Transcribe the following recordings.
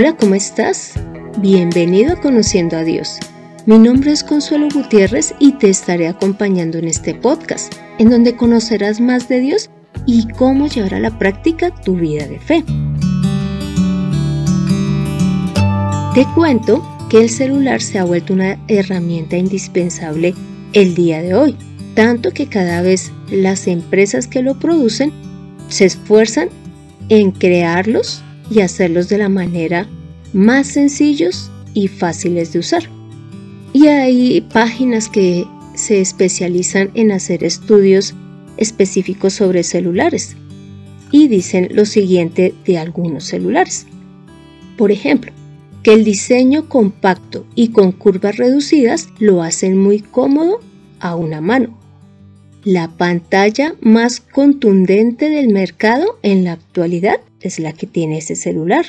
Hola, ¿cómo estás? Bienvenido a Conociendo a Dios. Mi nombre es Consuelo Gutiérrez y te estaré acompañando en este podcast, en donde conocerás más de Dios y cómo llevar a la práctica tu vida de fe. Te cuento que el celular se ha vuelto una herramienta indispensable el día de hoy, tanto que cada vez las empresas que lo producen se esfuerzan en crearlos y hacerlos de la manera más sencillos y fáciles de usar. Y hay páginas que se especializan en hacer estudios específicos sobre celulares y dicen lo siguiente de algunos celulares. Por ejemplo, que el diseño compacto y con curvas reducidas lo hacen muy cómodo a una mano. La pantalla más contundente del mercado en la actualidad es la que tiene ese celular.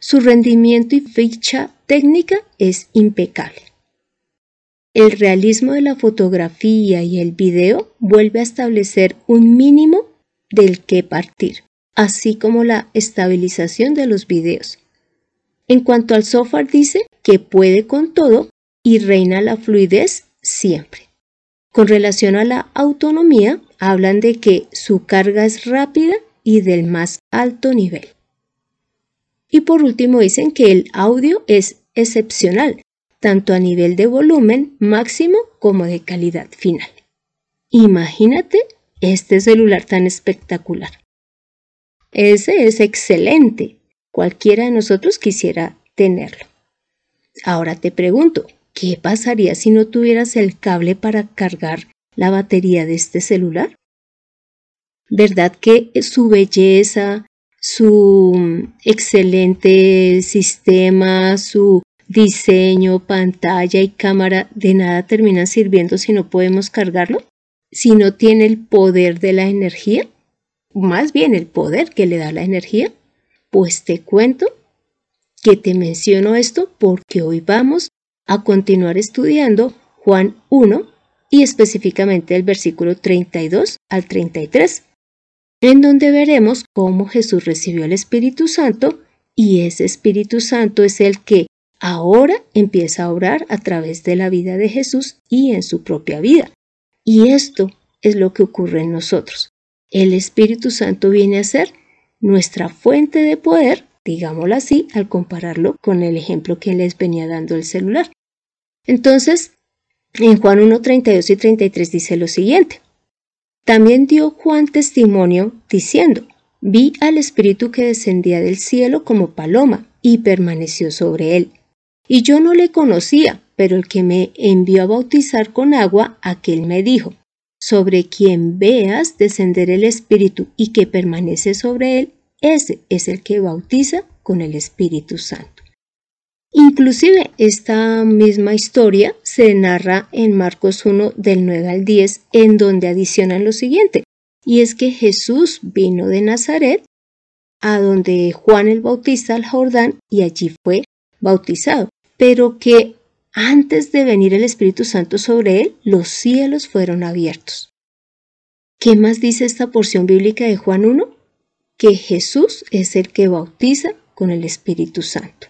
Su rendimiento y ficha técnica es impecable. El realismo de la fotografía y el video vuelve a establecer un mínimo del que partir, así como la estabilización de los videos. En cuanto al software dice que puede con todo y reina la fluidez siempre. Con relación a la autonomía, hablan de que su carga es rápida y del más alto nivel. Y por último dicen que el audio es excepcional, tanto a nivel de volumen máximo como de calidad final. Imagínate este celular tan espectacular. Ese es excelente. Cualquiera de nosotros quisiera tenerlo. Ahora te pregunto, ¿qué pasaría si no tuvieras el cable para cargar la batería de este celular? ¿Verdad? Que su belleza, su excelente sistema, su diseño, pantalla y cámara de nada terminan sirviendo si no podemos cargarlo, si no tiene el poder de la energía, más bien el poder que le da la energía, pues te cuento que te menciono esto porque hoy vamos a continuar estudiando Juan 1 y específicamente el versículo 32 al 33 en donde veremos cómo Jesús recibió el Espíritu Santo y ese Espíritu Santo es el que ahora empieza a orar a través de la vida de Jesús y en su propia vida. Y esto es lo que ocurre en nosotros. El Espíritu Santo viene a ser nuestra fuente de poder, digámoslo así, al compararlo con el ejemplo que les venía dando el celular. Entonces, en Juan 1, 32 y 33 dice lo siguiente. También dio Juan testimonio diciendo, vi al Espíritu que descendía del cielo como paloma y permaneció sobre él. Y yo no le conocía, pero el que me envió a bautizar con agua, aquel me dijo, sobre quien veas descender el Espíritu y que permanece sobre él, ese es el que bautiza con el Espíritu Santo. Inclusive esta misma historia se narra en Marcos 1 del 9 al 10, en donde adicionan lo siguiente, y es que Jesús vino de Nazaret a donde Juan el Bautista al Jordán y allí fue bautizado, pero que antes de venir el Espíritu Santo sobre él, los cielos fueron abiertos. ¿Qué más dice esta porción bíblica de Juan 1? Que Jesús es el que bautiza con el Espíritu Santo.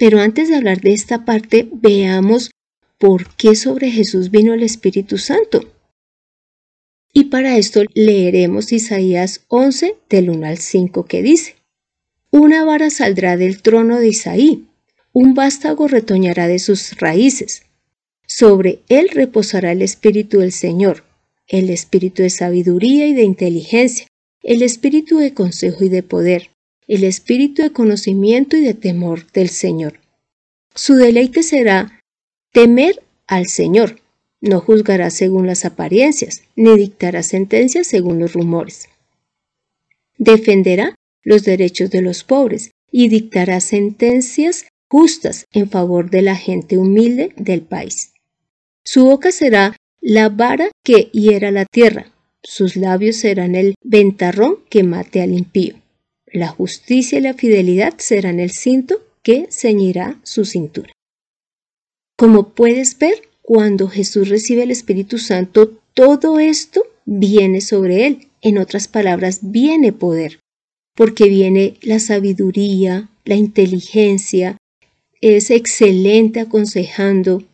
Pero antes de hablar de esta parte, veamos por qué sobre Jesús vino el Espíritu Santo. Y para esto leeremos Isaías 11 del 1 al 5 que dice, Una vara saldrá del trono de Isaí, un vástago retoñará de sus raíces. Sobre él reposará el Espíritu del Señor, el Espíritu de sabiduría y de inteligencia, el Espíritu de consejo y de poder, el espíritu de conocimiento y de temor del Señor. Su deleite será temer al Señor. No juzgará según las apariencias, ni dictará sentencias según los rumores. Defenderá los derechos de los pobres y dictará sentencias justas en favor de la gente humilde del país. Su boca será la vara que hiera la tierra, sus labios serán el ventarrón que mate al impío. La justicia y la fidelidad serán el cinto que ceñirá su cintura. Como puedes ver, cuando Jesús recibe el Espíritu Santo, todo esto viene sobre él. En otras palabras, viene poder, porque viene la sabiduría, la inteligencia, es excelente aconsejando,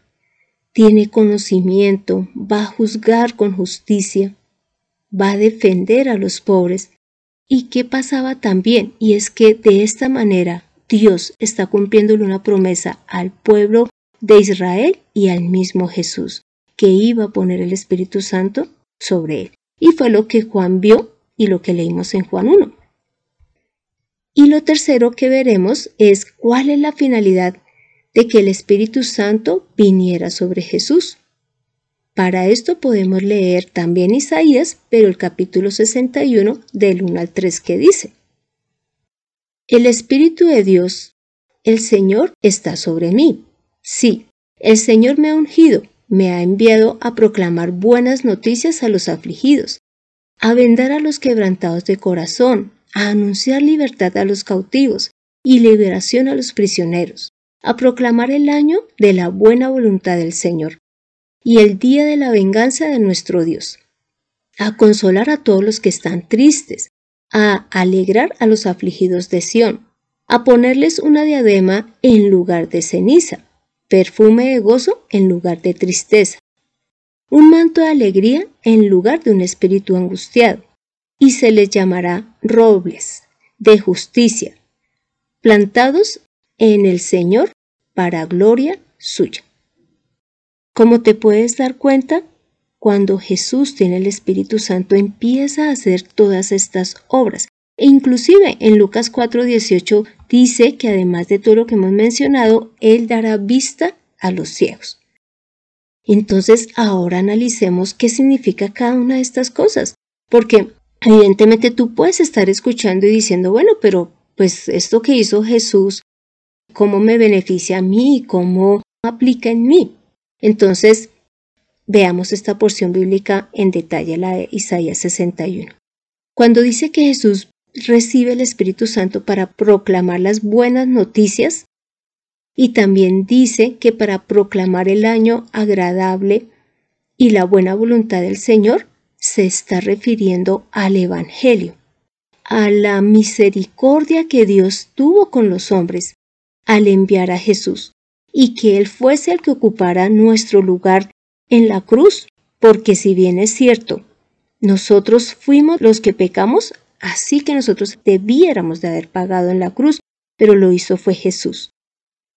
tiene conocimiento, va a juzgar con justicia, va a defender a los pobres. ¿Y qué pasaba también? Y es que de esta manera Dios está cumpliéndole una promesa al pueblo de Israel y al mismo Jesús, que iba a poner el Espíritu Santo sobre él. Y fue lo que Juan vio y lo que leímos en Juan 1. Y lo tercero que veremos es cuál es la finalidad de que el Espíritu Santo viniera sobre Jesús. Para esto podemos leer también Isaías, pero el capítulo 61 del 1 al 3 que dice, El Espíritu de Dios, el Señor, está sobre mí. Sí, el Señor me ha ungido, me ha enviado a proclamar buenas noticias a los afligidos, a vendar a los quebrantados de corazón, a anunciar libertad a los cautivos y liberación a los prisioneros, a proclamar el año de la buena voluntad del Señor y el día de la venganza de nuestro Dios, a consolar a todos los que están tristes, a alegrar a los afligidos de Sión, a ponerles una diadema en lugar de ceniza, perfume de gozo en lugar de tristeza, un manto de alegría en lugar de un espíritu angustiado, y se les llamará robles de justicia, plantados en el Señor para gloria suya. Como te puedes dar cuenta, cuando Jesús tiene el Espíritu Santo empieza a hacer todas estas obras. E inclusive en Lucas 4:18 dice que además de todo lo que hemos mencionado, Él dará vista a los ciegos. Entonces ahora analicemos qué significa cada una de estas cosas, porque evidentemente tú puedes estar escuchando y diciendo, bueno, pero pues esto que hizo Jesús, ¿cómo me beneficia a mí? ¿Cómo aplica en mí? Entonces, veamos esta porción bíblica en detalle, la de Isaías 61. Cuando dice que Jesús recibe el Espíritu Santo para proclamar las buenas noticias, y también dice que para proclamar el año agradable y la buena voluntad del Señor, se está refiriendo al Evangelio, a la misericordia que Dios tuvo con los hombres al enviar a Jesús y que Él fuese el que ocupara nuestro lugar en la cruz, porque si bien es cierto, nosotros fuimos los que pecamos, así que nosotros debiéramos de haber pagado en la cruz, pero lo hizo fue Jesús.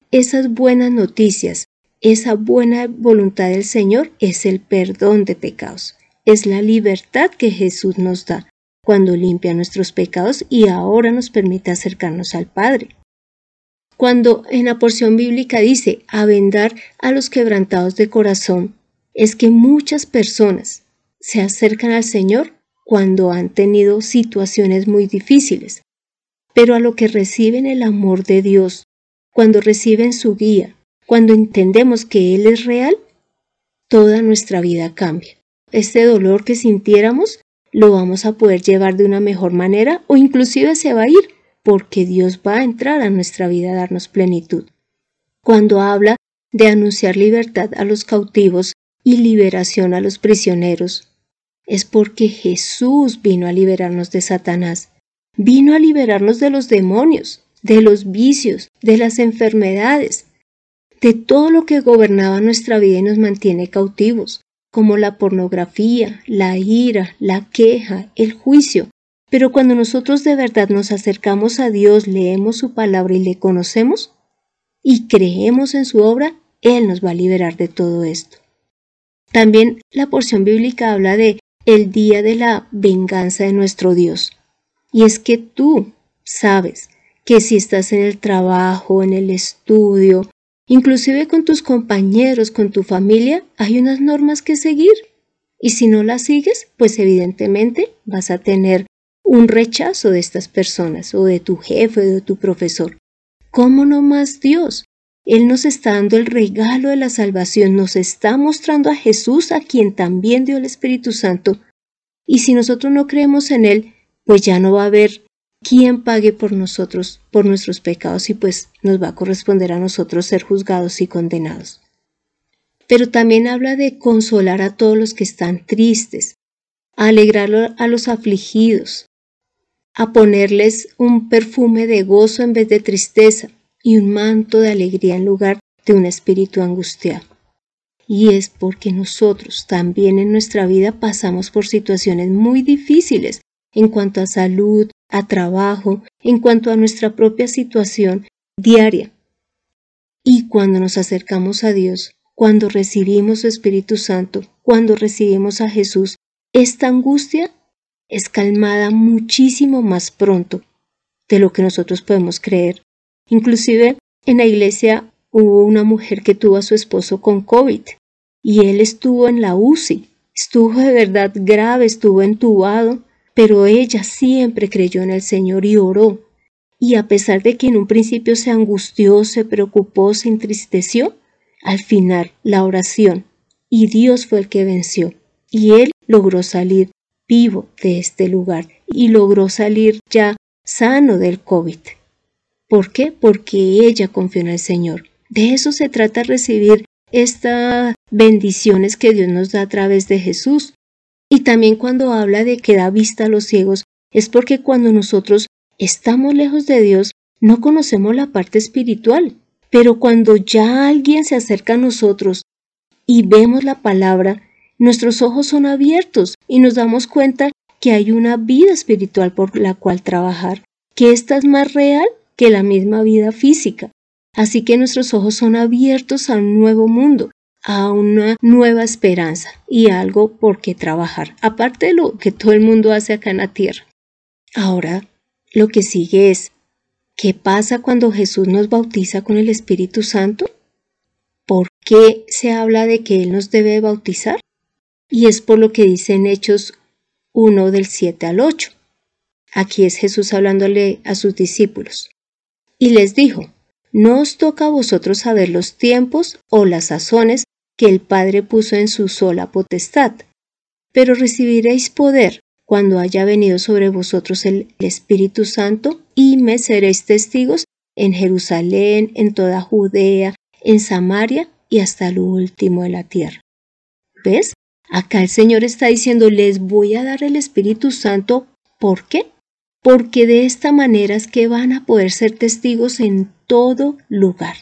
Esas buenas noticias, esa buena voluntad del Señor es el perdón de pecados, es la libertad que Jesús nos da cuando limpia nuestros pecados y ahora nos permite acercarnos al Padre cuando en la porción bíblica dice a vendar a los quebrantados de corazón, es que muchas personas se acercan al Señor cuando han tenido situaciones muy difíciles, pero a lo que reciben el amor de Dios, cuando reciben su guía, cuando entendemos que Él es real, toda nuestra vida cambia. Este dolor que sintiéramos lo vamos a poder llevar de una mejor manera o inclusive se va a ir porque Dios va a entrar a nuestra vida a darnos plenitud. Cuando habla de anunciar libertad a los cautivos y liberación a los prisioneros, es porque Jesús vino a liberarnos de Satanás, vino a liberarnos de los demonios, de los vicios, de las enfermedades, de todo lo que gobernaba nuestra vida y nos mantiene cautivos, como la pornografía, la ira, la queja, el juicio, pero cuando nosotros de verdad nos acercamos a Dios, leemos su palabra y le conocemos y creemos en su obra, Él nos va a liberar de todo esto. También la porción bíblica habla de el día de la venganza de nuestro Dios. Y es que tú sabes que si estás en el trabajo, en el estudio, inclusive con tus compañeros, con tu familia, hay unas normas que seguir. Y si no las sigues, pues evidentemente vas a tener un rechazo de estas personas o de tu jefe o de tu profesor. ¿Cómo no más Dios? Él nos está dando el regalo de la salvación, nos está mostrando a Jesús a quien también dio el Espíritu Santo. Y si nosotros no creemos en Él, pues ya no va a haber quien pague por nosotros, por nuestros pecados, y pues nos va a corresponder a nosotros ser juzgados y condenados. Pero también habla de consolar a todos los que están tristes, alegrar a los afligidos, a ponerles un perfume de gozo en vez de tristeza y un manto de alegría en lugar de un espíritu angustiado. Y es porque nosotros también en nuestra vida pasamos por situaciones muy difíciles en cuanto a salud, a trabajo, en cuanto a nuestra propia situación diaria. Y cuando nos acercamos a Dios, cuando recibimos su Espíritu Santo, cuando recibimos a Jesús, esta angustia es calmada muchísimo más pronto de lo que nosotros podemos creer. Inclusive en la iglesia hubo una mujer que tuvo a su esposo con COVID y él estuvo en la UCI, estuvo de verdad grave, estuvo entubado, pero ella siempre creyó en el Señor y oró. Y a pesar de que en un principio se angustió, se preocupó, se entristeció, al final la oración y Dios fue el que venció y él logró salir vivo de este lugar y logró salir ya sano del COVID. ¿Por qué? Porque ella confió en el Señor. De eso se trata recibir estas bendiciones que Dios nos da a través de Jesús. Y también cuando habla de que da vista a los ciegos, es porque cuando nosotros estamos lejos de Dios, no conocemos la parte espiritual. Pero cuando ya alguien se acerca a nosotros y vemos la palabra, nuestros ojos son abiertos y nos damos cuenta que hay una vida espiritual por la cual trabajar, que esta es más real que la misma vida física. Así que nuestros ojos son abiertos a un nuevo mundo, a una nueva esperanza y algo por qué trabajar, aparte de lo que todo el mundo hace acá en la tierra. Ahora, lo que sigue es, ¿qué pasa cuando Jesús nos bautiza con el Espíritu Santo? ¿Por qué se habla de que Él nos debe bautizar? Y es por lo que dice en Hechos 1 del 7 al 8. Aquí es Jesús hablándole a sus discípulos. Y les dijo, no os toca a vosotros saber los tiempos o las sazones que el Padre puso en su sola potestad, pero recibiréis poder cuando haya venido sobre vosotros el Espíritu Santo y me seréis testigos en Jerusalén, en toda Judea, en Samaria y hasta lo último de la tierra. ¿Ves? Acá el Señor está diciendo, les voy a dar el Espíritu Santo. ¿Por qué? Porque de esta manera es que van a poder ser testigos en todo lugar.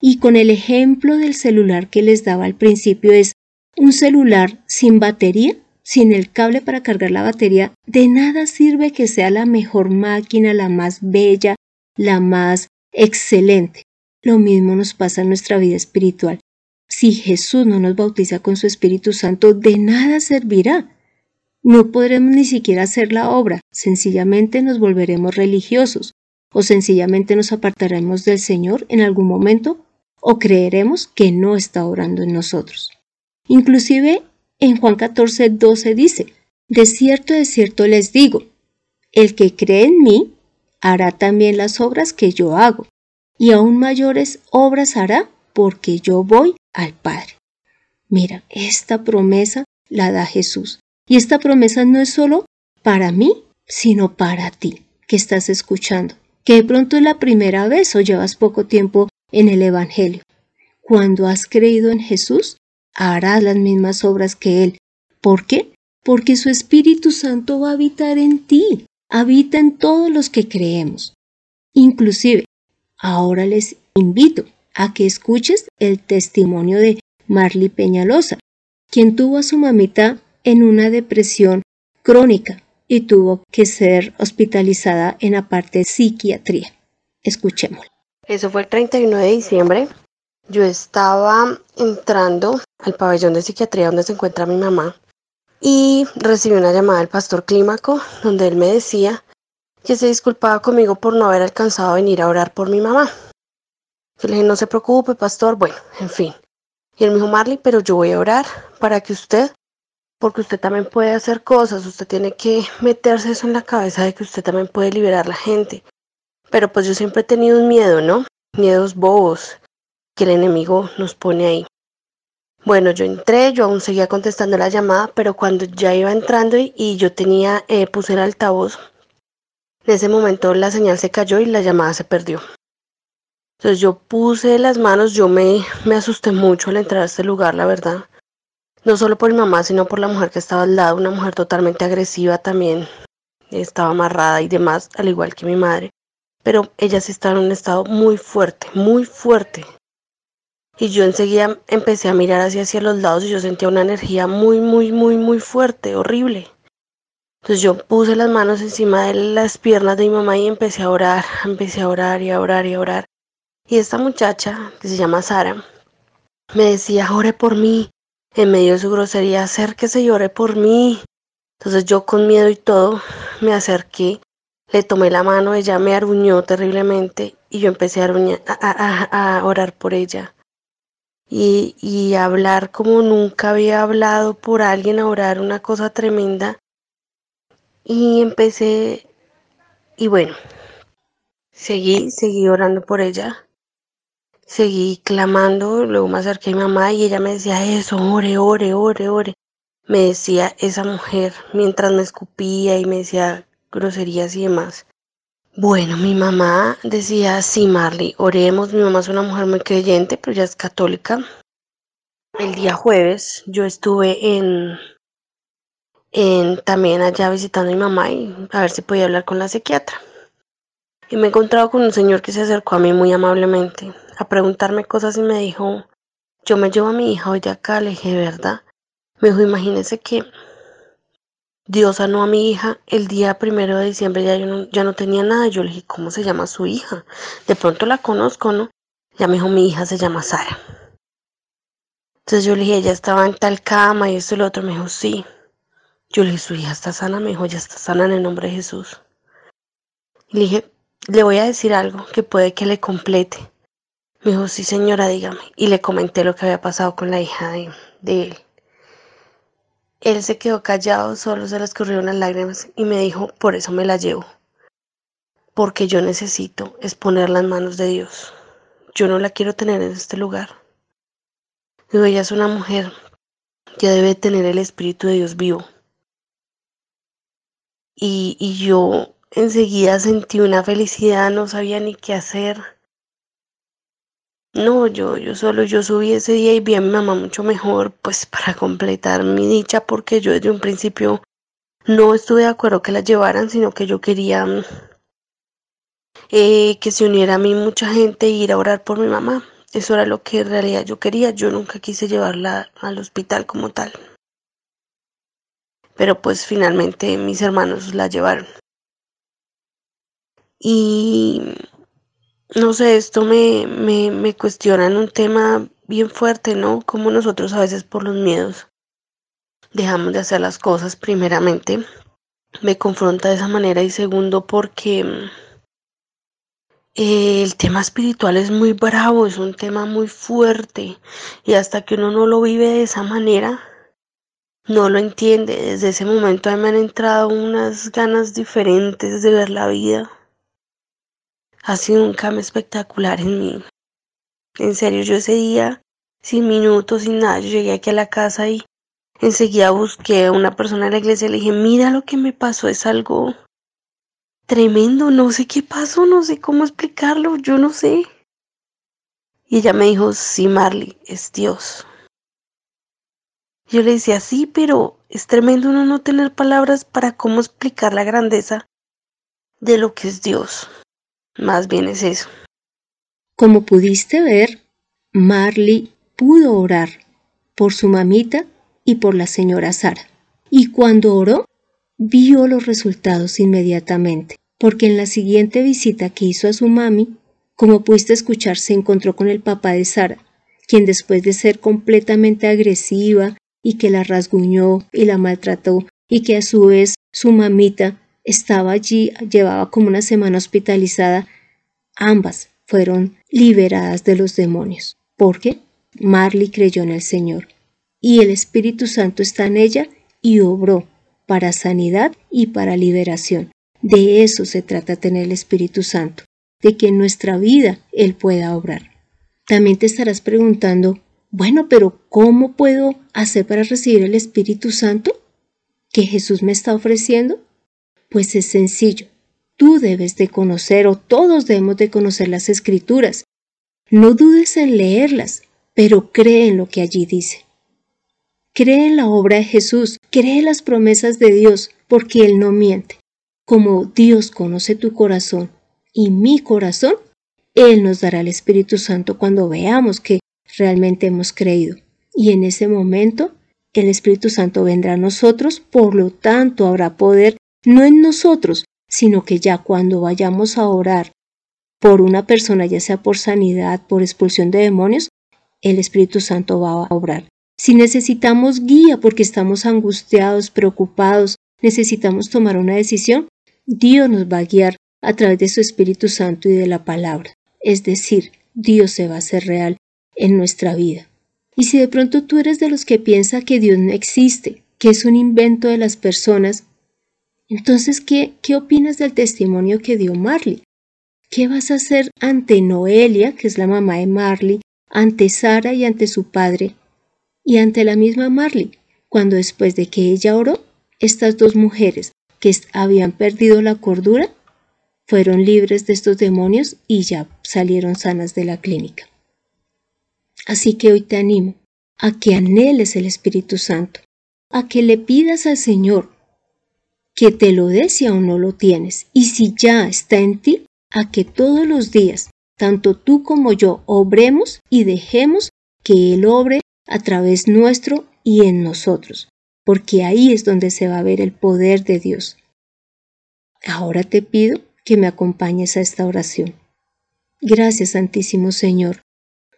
Y con el ejemplo del celular que les daba al principio es un celular sin batería, sin el cable para cargar la batería, de nada sirve que sea la mejor máquina, la más bella, la más excelente. Lo mismo nos pasa en nuestra vida espiritual. Si Jesús no nos bautiza con su Espíritu Santo, de nada servirá. No podremos ni siquiera hacer la obra, sencillamente nos volveremos religiosos, o sencillamente nos apartaremos del Señor en algún momento o creeremos que no está orando en nosotros. Inclusive en Juan 14, 12 dice, De cierto, de cierto les digo, el que cree en mí hará también las obras que yo hago, y aún mayores obras hará porque yo voy al Padre. Mira, esta promesa la da Jesús. Y esta promesa no es solo para mí, sino para ti, que estás escuchando que de pronto es la primera vez o llevas poco tiempo en el Evangelio. Cuando has creído en Jesús, harás las mismas obras que Él. ¿Por qué? Porque su Espíritu Santo va a habitar en ti, habita en todos los que creemos. Inclusive, ahora les invito a que escuches el testimonio de Marley Peñalosa, quien tuvo a su mamita en una depresión crónica y tuvo que ser hospitalizada en la parte de psiquiatría. Escuchémoslo. Eso fue el 31 de diciembre. Yo estaba entrando al pabellón de psiquiatría donde se encuentra mi mamá y recibí una llamada del pastor Clímaco donde él me decía que se disculpaba conmigo por no haber alcanzado a venir a orar por mi mamá. Yo le dije, no se preocupe, pastor. Bueno, en fin. Y él me dijo, Marley, pero yo voy a orar para que usted porque usted también puede hacer cosas, usted tiene que meterse eso en la cabeza de que usted también puede liberar a la gente. Pero pues yo siempre he tenido un miedo, ¿no? Miedos bobos que el enemigo nos pone ahí. Bueno, yo entré, yo aún seguía contestando la llamada, pero cuando ya iba entrando y, yo tenía, eh, puse el altavoz, en ese momento la señal se cayó y la llamada se perdió. Entonces yo puse las manos, yo me, me asusté mucho al entrar a este lugar, la verdad no solo por mi mamá, sino por la mujer que estaba al lado, una mujer totalmente agresiva también, estaba amarrada y demás, al igual que mi madre, pero ella sí estaba en un estado muy fuerte, muy fuerte. Y yo enseguida empecé a mirar hacia, hacia los lados y yo sentía una energía muy, muy, muy, muy fuerte, horrible. Entonces yo puse las manos encima de las piernas de mi mamá y empecé a orar, empecé a orar y a orar y a orar. Y esta muchacha, que se llama Sara, me decía, ore por mí. En medio de su grosería, acérquese y ore por mí. Entonces yo con miedo y todo me acerqué, le tomé la mano, ella me aruñó terriblemente y yo empecé a, a, orar por ella. Y, y hablar como nunca había hablado por alguien, a orar una cosa tremenda. Y empecé, y bueno, seguí, seguí orando por ella seguí clamando, luego me acerqué a mi mamá y ella me decía eso, ore, ore, ore, ore. Me decía esa mujer mientras me escupía y me decía groserías y demás. Bueno, mi mamá decía, sí, Marley, oremos. Mi mamá es una mujer muy creyente, pero ya es católica. El día jueves yo estuve en, en también allá visitando a mi mamá y a ver si podía hablar con la psiquiatra. Y me he encontrado con un señor que se acercó a mí muy amablemente a preguntarme cosas y me dijo, yo me llevo a mi hija hoy de acá, le dije, ¿verdad? Me dijo, imagínese que Dios sanó a mi hija el día primero de diciembre, ya, yo no, ya no tenía nada. Yo le dije, ¿cómo se llama su hija? De pronto la conozco, ¿no? Ya me dijo, mi hija se llama Sara. Entonces yo le dije, ella estaba en tal cama y esto y lo otro. Me dijo, sí. Yo le dije, su hija está sana. Me dijo, ya está sana en el nombre de Jesús. Y le dije, le voy a decir algo que puede que le complete. Me dijo, sí señora, dígame. Y le comenté lo que había pasado con la hija de, de él. Él se quedó callado, solo se le escurrieron las lágrimas y me dijo, por eso me la llevo. Porque yo necesito exponer las manos de Dios. Yo no la quiero tener en este lugar. Digo, ella es una mujer que debe tener el Espíritu de Dios vivo. Y, y yo enseguida sentí una felicidad, no sabía ni qué hacer no, yo, yo solo, yo subí ese día y vi a mi mamá mucho mejor, pues para completar mi dicha, porque yo desde un principio no estuve de acuerdo que la llevaran, sino que yo quería eh, que se uniera a mí mucha gente e ir a orar por mi mamá. Eso era lo que en realidad yo quería. Yo nunca quise llevarla al hospital como tal. Pero pues finalmente mis hermanos la llevaron. Y no sé, esto me, me, me cuestiona en un tema bien fuerte, ¿no? Como nosotros a veces por los miedos dejamos de hacer las cosas, primeramente, me confronta de esa manera y segundo porque eh, el tema espiritual es muy bravo, es un tema muy fuerte y hasta que uno no lo vive de esa manera, no lo entiende. Desde ese momento a me han entrado unas ganas diferentes de ver la vida ha sido un cambio espectacular en mí. En serio, yo ese día, sin minutos, sin nada, yo llegué aquí a la casa y enseguida busqué a una persona de la iglesia y le dije, mira lo que me pasó, es algo tremendo, no sé qué pasó, no sé cómo explicarlo, yo no sé. Y ella me dijo, sí, Marley, es Dios. Yo le decía, sí, pero es tremendo no tener palabras para cómo explicar la grandeza de lo que es Dios. Más bien es eso. Como pudiste ver, Marley pudo orar por su mamita y por la señora Sara. Y cuando oró, vio los resultados inmediatamente, porque en la siguiente visita que hizo a su mami, como pudiste escuchar, se encontró con el papá de Sara, quien después de ser completamente agresiva y que la rasguñó y la maltrató y que a su vez su mamita estaba allí, llevaba como una semana hospitalizada, ambas fueron liberadas de los demonios. porque Marley creyó en el Señor y el Espíritu Santo está en ella y obró para sanidad y para liberación. De eso se trata tener el Espíritu Santo, de que en nuestra vida Él pueda obrar. También te estarás preguntando, bueno, pero ¿cómo puedo hacer para recibir el Espíritu Santo que Jesús me está ofreciendo? Pues es sencillo. Tú debes de conocer o todos debemos de conocer las escrituras. No dudes en leerlas, pero cree en lo que allí dice. Cree en la obra de Jesús, cree en las promesas de Dios, porque Él no miente. como Dios conoce tu corazón y mi corazón, Él nos dará el Espíritu Santo cuando veamos que realmente hemos creído. Y en ese momento el Espíritu Santo vendrá a nosotros, por lo tanto habrá poder no en nosotros, sino que ya cuando vayamos a orar por una persona, ya sea por sanidad, por expulsión de demonios, el Espíritu Santo va a obrar. Si necesitamos guía porque estamos angustiados, preocupados, necesitamos tomar una decisión, Dios nos va a guiar a través de su Espíritu Santo y de la palabra. Es decir, Dios se va a hacer real en nuestra vida. Y si de pronto tú eres de los que piensa que Dios no existe, que es un invento de las personas, entonces, ¿qué, qué opinas del testimonio que dio Marley? ¿Qué vas a hacer ante Noelia, que es la mamá de Marley, ante Sara y ante su padre, y ante la misma Marley, cuando después de que ella oró, estas dos mujeres que habían perdido la cordura fueron libres de estos demonios y ya salieron sanas de la clínica. Así que hoy te animo a que anheles el Espíritu Santo, a que le pidas al Señor que te lo dé si aún no lo tienes, y si ya está en ti, a que todos los días, tanto tú como yo, obremos y dejemos que Él obre a través nuestro y en nosotros, porque ahí es donde se va a ver el poder de Dios. Ahora te pido que me acompañes a esta oración. Gracias, Santísimo Señor,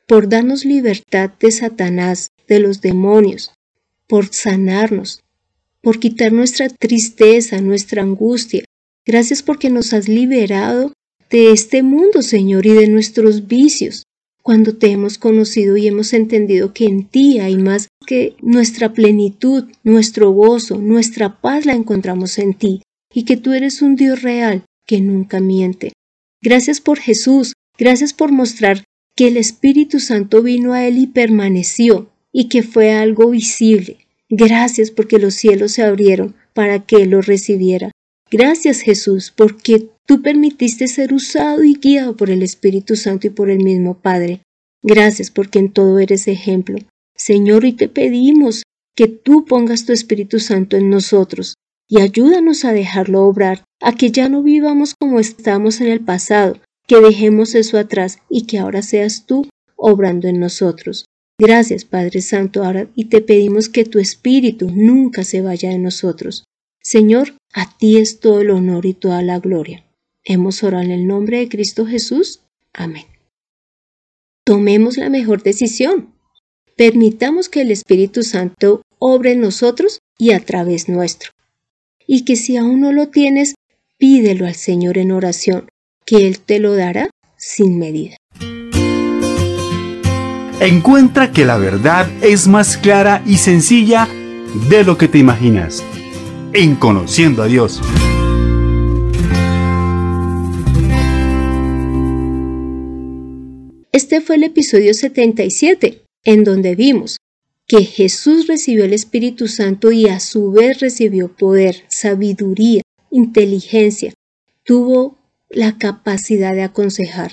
por darnos libertad de Satanás, de los demonios, por sanarnos, por quitar nuestra tristeza, nuestra angustia. Gracias porque nos has liberado de este mundo, Señor, y de nuestros vicios. Cuando te hemos conocido y hemos entendido que en ti hay más que nuestra plenitud, nuestro gozo, nuestra paz la encontramos en ti, y que tú eres un Dios real que nunca miente. Gracias por Jesús, gracias por mostrar que el Espíritu Santo vino a él y permaneció, y que fue algo visible. Gracias porque los cielos se abrieron para que lo recibiera. Gracias Jesús porque tú permitiste ser usado y guiado por el Espíritu Santo y por el mismo Padre. Gracias porque en todo eres ejemplo. Señor, y te pedimos que tú pongas tu Espíritu Santo en nosotros y ayúdanos a dejarlo obrar, a que ya no vivamos como estábamos en el pasado, que dejemos eso atrás y que ahora seas tú obrando en nosotros. Gracias, Padre Santo, ahora y te pedimos que tu Espíritu nunca se vaya de nosotros. Señor, a ti es todo el honor y toda la gloria. Hemos orado en el nombre de Cristo Jesús. Amén. Tomemos la mejor decisión. Permitamos que el Espíritu Santo obre en nosotros y a través nuestro. Y que si aún no lo tienes, pídelo al Señor en oración, que Él te lo dará sin medida. Encuentra que la verdad es más clara y sencilla de lo que te imaginas. En Conociendo a Dios. Este fue el episodio 77, en donde vimos que Jesús recibió el Espíritu Santo y a su vez recibió poder, sabiduría, inteligencia, tuvo la capacidad de aconsejar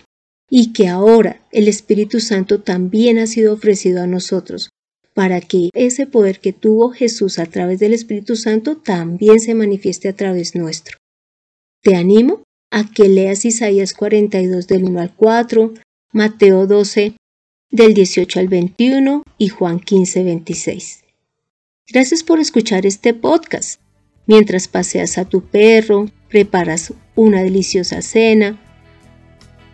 y que ahora el Espíritu Santo también ha sido ofrecido a nosotros para que ese poder que tuvo Jesús a través del Espíritu Santo también se manifieste a través nuestro. Te animo a que leas Isaías 42 del 1 al 4, Mateo 12 del 18 al 21 y Juan 15, 26. Gracias por escuchar este podcast. Mientras paseas a tu perro, preparas una deliciosa cena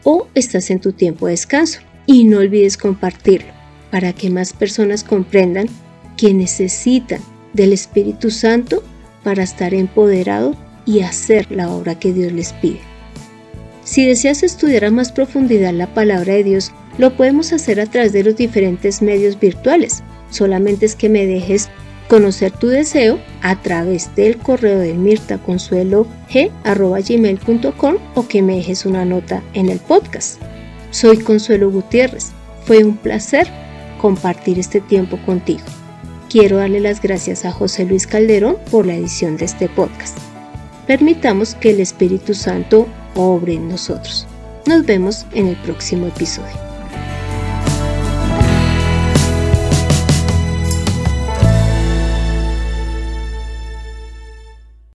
o estás en tu tiempo de descanso. Y no olvides compartirlo para que más personas comprendan que necesitan del Espíritu Santo para estar empoderado y hacer la obra que Dios les pide. Si deseas estudiar a más profundidad la palabra de Dios, lo podemos hacer a través de los diferentes medios virtuales. Solamente es que me dejes conocer tu deseo a través del correo de mirtaconsuelog.gmail.com o que me dejes una nota en el podcast. Soy Consuelo Gutiérrez. Fue un placer compartir este tiempo contigo. Quiero darle las gracias a José Luis Calderón por la edición de este podcast. Permitamos que el Espíritu Santo obre en nosotros. Nos vemos en el próximo episodio.